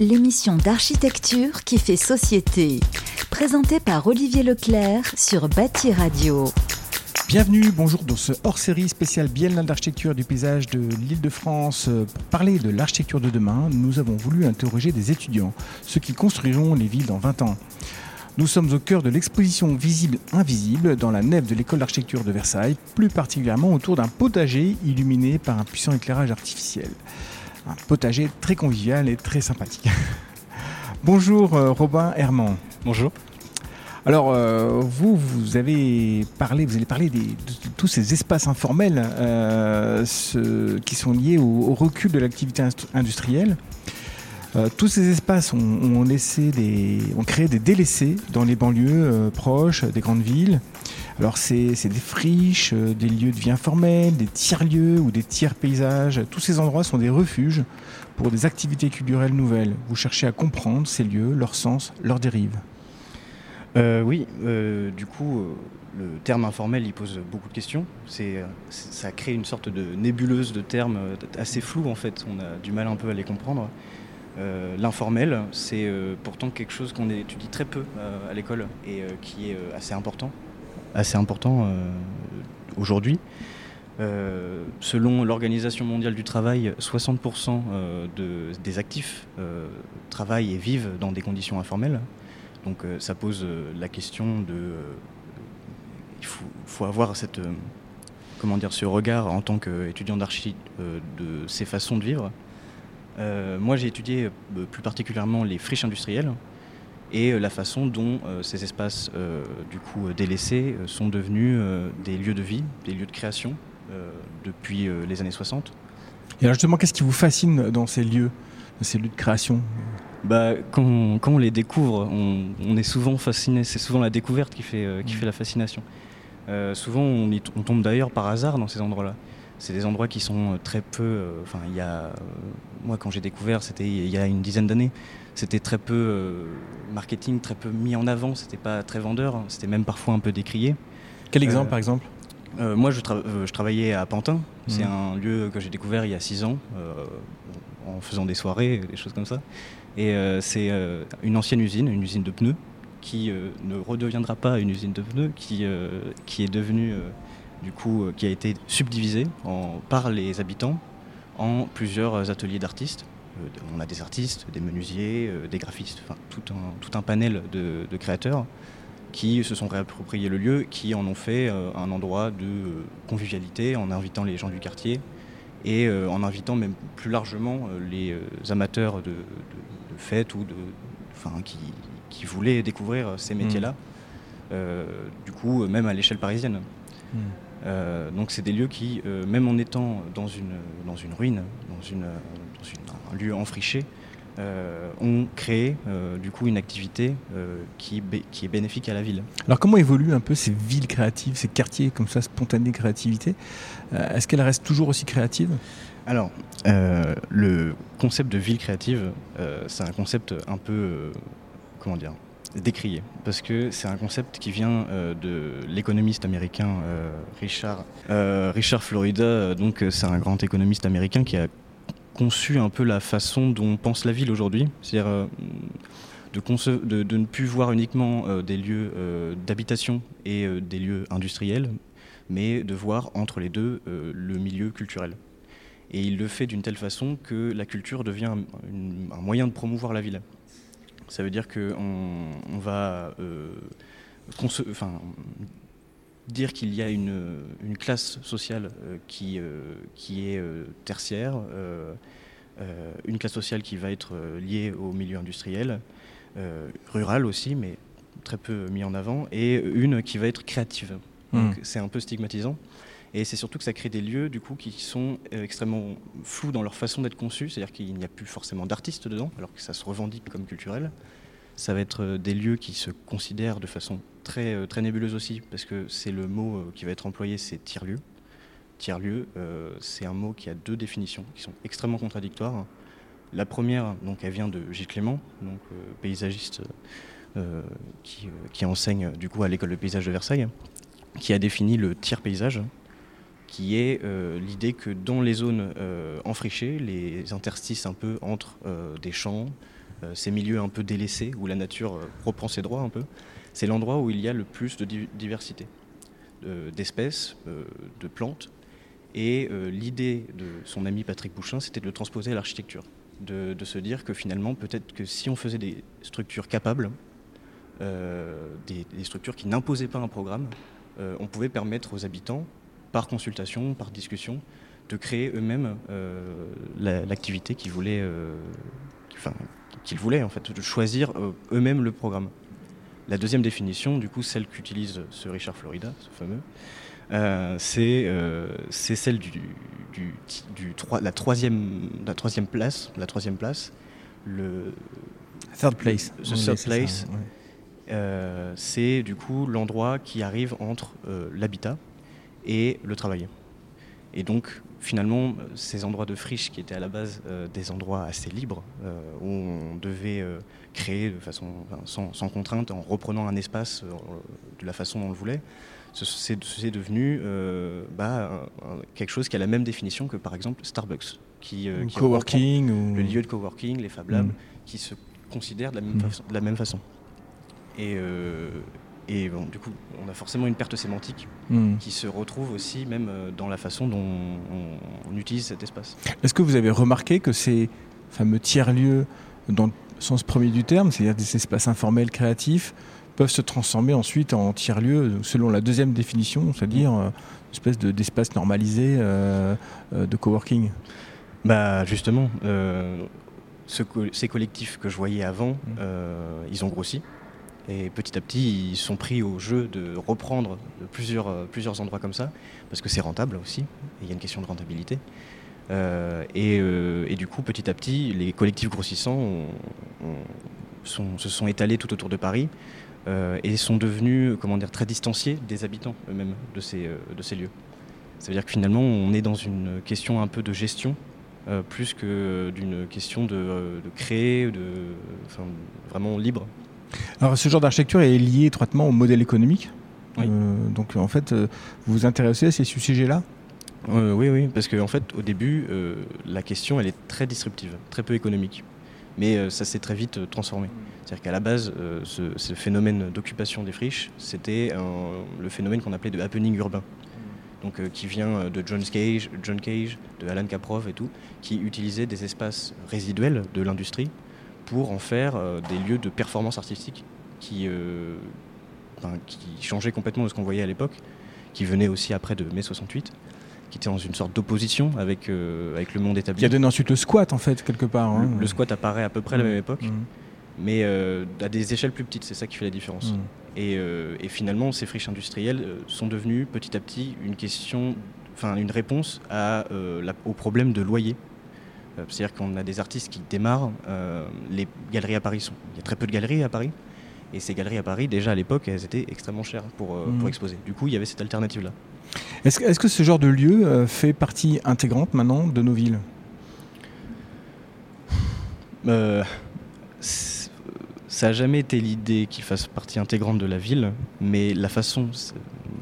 L'émission d'architecture qui fait société. Présentée par Olivier Leclerc sur Bâti Radio. Bienvenue, bonjour dans ce hors-série spécial Biennale d'architecture du paysage de l'Île-de-France. Pour parler de l'architecture de demain, nous avons voulu interroger des étudiants, ceux qui construiront les villes dans 20 ans. Nous sommes au cœur de l'exposition Visible Invisible dans la nef de l'école d'architecture de Versailles, plus particulièrement autour d'un potager illuminé par un puissant éclairage artificiel. Un potager très convivial et très sympathique. Bonjour euh, Robin Herman. Bonjour. Alors, euh, vous, vous avez parlé, vous allez parler des, de, tous ces espaces informels euh, ce, qui sont liés au, au recul de l'activité industrielle. Euh, tous ces espaces ont, ont, laissé des, ont créé des délaissés dans les banlieues proches des grandes villes. Alors c'est des friches, euh, des lieux de vie informels, des tiers-lieux ou des tiers-paysages. Tous ces endroits sont des refuges pour des activités culturelles nouvelles. Vous cherchez à comprendre ces lieux, leur sens, leurs dérives. Euh, oui, euh, du coup, le terme informel, il pose beaucoup de questions. C'est, ça crée une sorte de nébuleuse de termes assez flous en fait. On a du mal un peu à les comprendre. L'informel, c'est pourtant quelque chose qu'on étudie très peu à l'école et qui est assez important, assez important aujourd'hui. selon l'Organisation mondiale du travail, 60% de, des actifs travaillent et vivent dans des conditions informelles. Donc ça pose la question de... il faut, faut, avoir cette, comment dire, ce regard en tant qu'étudiant d'archi de ces façons de vivre. Euh, moi, j'ai étudié euh, plus particulièrement les friches industrielles et euh, la façon dont euh, ces espaces euh, du coup délaissés sont devenus des lieux de vie, des lieux de création depuis les années 60. Et alors justement, qu'est-ce qui vous fascine dans ces lieux, ces lieux de création? Bah, quand, quand, on les découvre, on, on est souvent fasciné. C'est souvent la découverte qui fait, qui fait la fascination. souvent, on, y, on tombe d'ailleurs par hasard dans ces endroits-là c'est des endroits qui sont très peu. Enfin, euh, il y a. Euh, moi, quand j'ai découvert, c'était il y a une dizaine d'années. C'était très peu euh, marketing, très peu mis en avant. C'était pas très vendeur. C'était même parfois un peu décrié. Quel exemple, par exemple? euh, Moi, je, tra je, travaillais à Pantin. Mmh. C'est un lieu que j'ai découvert il y a six ans, en faisant des soirées, des choses comme ça. Et c'est une ancienne usine, une usine de pneus, qui ne redeviendra pas une usine de pneus, qui, qui est devenue du coup, euh, qui a été subdivisé en, par les habitants en plusieurs ateliers d'artistes. Euh, on a des artistes, des menuisiers, euh, des graphistes, enfin tout un, tout un panel de, de, créateurs qui se sont réappropriés le lieu, qui en ont fait euh, un endroit de euh, convivialité en invitant les gens du quartier et euh, en invitant même plus largement euh, les amateurs de, de, de fêtes ou de, enfin, qui, qui voulaient découvrir ces métiers-là. Mmh. du coup, même à l'échelle parisienne. Mmh. Euh, donc c'est des lieux qui, euh, même en étant dans une, dans une ruine, dans, une, dans une, un lieu enfriché, euh, ont créé du coup une activité qui, qui est bénéfique à la ville. Alors comment évoluent un peu ces villes créatives, ces quartiers comme ça, spontanée créativité? Est-ce qu'elles restent toujours aussi créatives? Alors, le concept de ville créative, c'est un concept un peu, comment dire, décrié parce que c'est un concept qui vient euh, de l'économiste américain euh, Richard euh, Richard Florida. Donc c'est un grand économiste américain qui a conçu un peu la façon dont on pense la ville aujourd'hui. C'est-à-dire de, ne plus voir uniquement des lieux d'habitation et des lieux industriels mais de voir entre les deux le milieu culturel. Et il le fait d'une telle façon que la culture devient un moyen de promouvoir la ville Ça veut dire qu'on on va euh, dire qu'il y a une, une classe sociale euh, qui, euh, qui est tertiaire, une classe sociale qui va être liée au milieu industriel, rural aussi, mais très peu mis en avant, et une qui va être créative. Mmh. C'est un peu stigmatisant. Et c'est surtout que ça crée des lieux du coup, qui sont euh, extrêmement flous dans leur façon d'être conçus, c'est-à-dire qu'il n'y a plus forcément d'artistes dedans, alors que ça se revendique comme culturel. Ça va être euh, des lieux qui se considèrent de façon très, euh, très nébuleuse aussi, parce que c'est le mot qui va être employé, c'est tiers-lieu. Tiers-lieu, c'est un mot qui a deux définitions qui sont extrêmement contradictoires. La première, donc, elle vient de Gilles Clément, paysagiste qui, qui enseigne du coup à l'école de paysage de Versailles, qui a défini le tiers-paysage qui est l'idée que dans les zones enfrichées, les interstices un peu entre des champs, ces milieux un peu délaissés où la nature reprend ses droits un peu, c'est l'endroit où il y a le plus de diversité d'espèces, de plantes. Et l'idée de son ami Patrick Bouchin, c'était de le transposer à l'architecture de, se dire que finalement, peut-être que si on faisait des structures capables, euh, des, structures qui n'imposaient pas un programme, euh, on pouvait permettre aux habitants, par consultation, par discussion, de créer eux-mêmes euh, l'activité qu'ils voulaient, enfin, qu'ils voulaient en fait, de choisir eux-mêmes le programme. La deuxième définition, du coup, celle qu'utilise ce Richard Florida, ce fameux, euh, euh, c'est celle du, du, du, la, troisième, la troisième place. La troisième place le, third place. The third place. Euh, c'est du coup l'endroit qui arrive entre l'habitat et le travail. Et donc, finalement, ces endroits de friche qui étaient à la base des endroits assez libres, où on devait créer de façon sans, sans, contrainte, en reprenant un espace de la façon dont on le voulait, c'est devenu euh, bah, quelque chose qui a la même définition que par exemple Starbucks, qui, euh, coworking ou... le lieu de coworking, les Fab Labs, mm. qui se considèrent de la même, mm. façon, de la même façon. Et, euh, et bon, du coup, on a forcément une perte sémantique mm. qui se retrouve aussi même dans la façon dont on, utilise cet espace. Est-ce que vous avez remarqué que ces fameux tiers-lieux, dans le sens premier du terme, c'est-à-dire des espaces informels créatifs, peuvent se transformer ensuite en tiers-lieux selon la deuxième définition, c'est-à-dire euh, une espèce d'espace normalisé euh, euh, de coworking? Bah Justement, ces collectifs que je voyais avant, mmh. ils ont grossi. Et petit à petit, ils sont pris au jeu de reprendre plusieurs, plusieurs endroits comme ça, parce que c'est rentable aussi, il y a une question de rentabilité. et, du coup, petit à petit, les collectifs grossissants se sont étalés tout autour de Paris. Euh, et sont devenus comment dire, très distanciés des habitants eux-mêmes de ces, euh, de ces lieux. Ça veut dire que finalement, on est dans une question un peu de gestion, euh, plus que d'une question de, de créer, de, vraiment libre. Alors ce genre d'architecture est lié étroitement au modèle économique. donc en fait, vous vous intéressez à ces sujets-là? Oui, oui, parce qu'en en fait, au début, la question, elle est très disruptive, très peu économique. Mais ça s'est très vite transformé. C'est-à-dire qu'à la base, euh, ce, phénomène d'occupation des friches, c'était le phénomène qu'on appelait de happening urbain. Donc, euh, qui vient euh, de John Cage, John Cage, de Alan Kaprow et tout, qui utilisait des espaces résiduels de l'industrie pour en faire des lieux de performance artistique qui, qui changeaient complètement de ce qu'on voyait à l'époque, qui venaient aussi après de mai 68 qui était dans une sorte d'opposition avec, avec le monde établi. Qui a donné ensuite le squat, en fait, quelque part. Hein. Le, squat apparaît à peu près à la mmh. même époque. Mmh mais euh, à des échelles plus petites, c'est ça qui fait la différence. Mm. Euh, et, finalement, ces friches industrielles euh, sont devenues petit à petit une question, enfin une réponse à, au problème de loyer. C'est-à-dire qu'on a des artistes qui démarrent, les galeries à Paris sont, il y a très peu de galeries à Paris, et ces galeries à Paris, déjà à l'époque, elles étaient extrêmement chères pour, mm. pour exposer. Du coup, il y avait cette alternative-là. Est-ce est que ce genre de lieu fait partie intégrante maintenant de nos villes? Ça n'a jamais été l'idée qu'il fasse partie intégrante de la ville, mais la façon,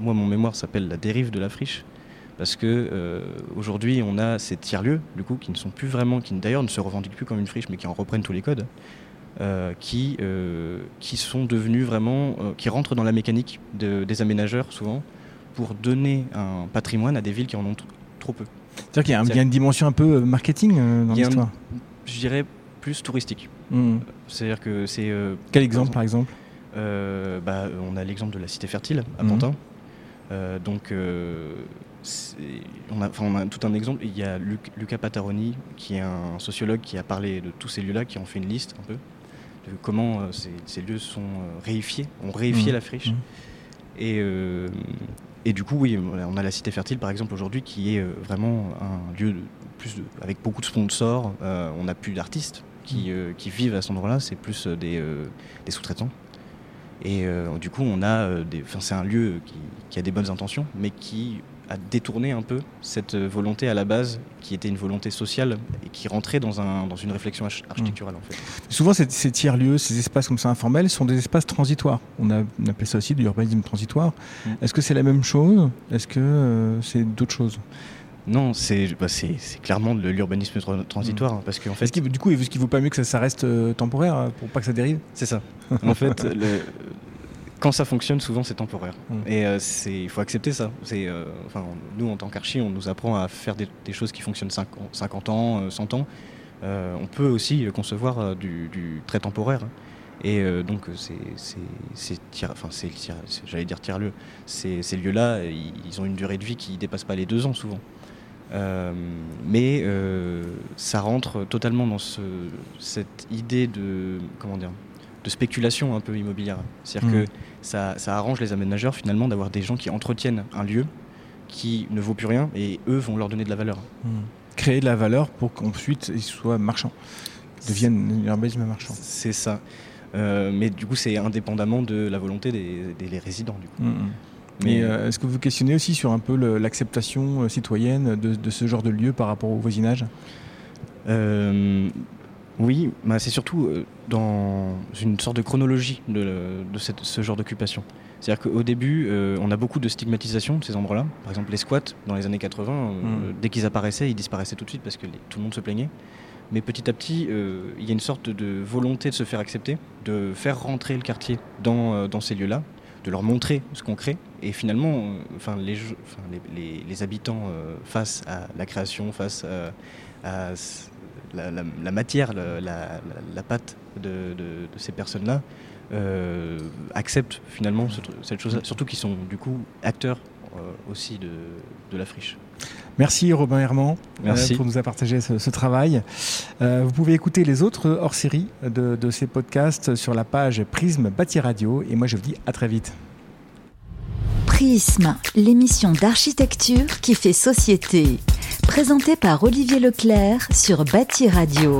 moi mon mémoire s'appelle la dérive de la friche, parce que euh, aujourd'hui on a ces tiers-lieux, du coup, qui ne sont plus vraiment, qui d'ailleurs ne se revendiquent plus comme une friche, mais qui en reprennent tous les codes, euh, qui, euh, qui sont devenus vraiment, qui rentrent dans la mécanique des aménageurs souvent, pour donner un patrimoine à des villes qui en ont trop peu. C'est-à-dire qu'il y, a une dimension un peu marketing dans l'histoire Je dirais plus touristique. Hmm. C'est-à-dire que c'est. Quel exemple, par exemple? Bah, On a l'exemple de la Cité Fertile à. Pantin. Euh, donc, on a, on, a, tout un exemple. Il y a Luca Pataroni, qui est un sociologue qui a parlé de tous ces lieux-là, qui ont fait une liste un peu de comment ces, lieux sont réifiés, ont réifié hmm. la friche. Et, et, du coup, oui, on a la Cité Fertile, par exemple, aujourd'hui, qui est vraiment un lieu plus avec beaucoup de sponsors. on n'a plus d'artistes euh, qui, vivent à cet endroit-là, c'est plus euh, euh, des, sous-traitants. Et du coup, on a des, c'est un lieu qui, a des bonnes intentions, mais qui à détourner un peu cette volonté à la base qui était une volonté sociale et qui rentrait dans, un, dans une réflexion architecturale en fait. Souvent ces, tiers-lieux, ces espaces comme ça informels sont des espaces transitoires. On, a, appelle ça aussi de l'urbanisme transitoire. Mm. Est-ce que c'est la même chose? Est-ce que euh, c'est d'autres choses? Non, c'est bah clairement de l'urbanisme transitoire. Hein, parce qu'en fait, du coup, est-ce qu'il ne vaut pas mieux que ça, reste euh, temporaire euh, pour pas que ça dérive? C'est ça. en fait, le, quand ça fonctionne, souvent c'est temporaire. Mm. Et euh, il faut accepter ça. Euh, enfin, nous, en tant qu'archi, on nous apprend à faire des, choses qui fonctionnent 50 ans, 100 ans. Euh, on peut aussi concevoir du, très temporaire. Et donc, c'est, enfin, j'allais dire tiers-lieu. Ces, ces lieux-là, ils, ont une durée de vie qui ne dépasse pas les deux ans souvent. mais ça rentre totalement dans ce, cette idée de comment dire de spéculation un peu immobilière. C'est-à-dire mm. que ça, arrange les aménageurs finalement d'avoir des gens qui entretiennent un lieu qui ne vaut plus rien et eux vont leur donner de la valeur. Mm. Créer de la valeur pour qu'ensuite ils soient marchands, deviennent un urbanisme marchand. C'est ça. Euh, mais du coup, c'est indépendamment de la volonté des, résidents. Du coup. Mm, mais euh, est-ce que vous questionnez aussi sur un peu l'acceptation euh, citoyenne de, de, ce genre de lieu par rapport au voisinage? Oui, bah, c'est surtout euh, dans une sorte de chronologie de, ce genre d'occupation. C'est-à-dire qu'au début, euh, on a beaucoup de stigmatisation de ces endroits-là. Par exemple, les squats, dans les années 80, euh, mm. dès qu'ils apparaissaient, ils disparaissaient tout de suite parce que tout le monde se plaignait. Mais petit à petit, il y a une sorte de volonté de se faire accepter, de faire rentrer le quartier dans, ces lieux-là, de leur montrer ce qu'on crée. Et finalement, enfin, les, les, habitants, face à la création, face à la, matière, la, pâte de, ces personnes-là, euh, acceptent finalement cette chose-là, surtout qu'ils sont du coup acteurs euh, aussi de, la friche. Merci Robin Herman euh, pour nous avoir partagé ce, travail. vous pouvez écouter les autres hors-série de, de, ces podcasts sur la page Prisme Bâti Radio et moi je vous dis à très vite. Prisme, l'émission d'architecture qui fait société. Présentée par Olivier Leclerc sur Bâti Radio.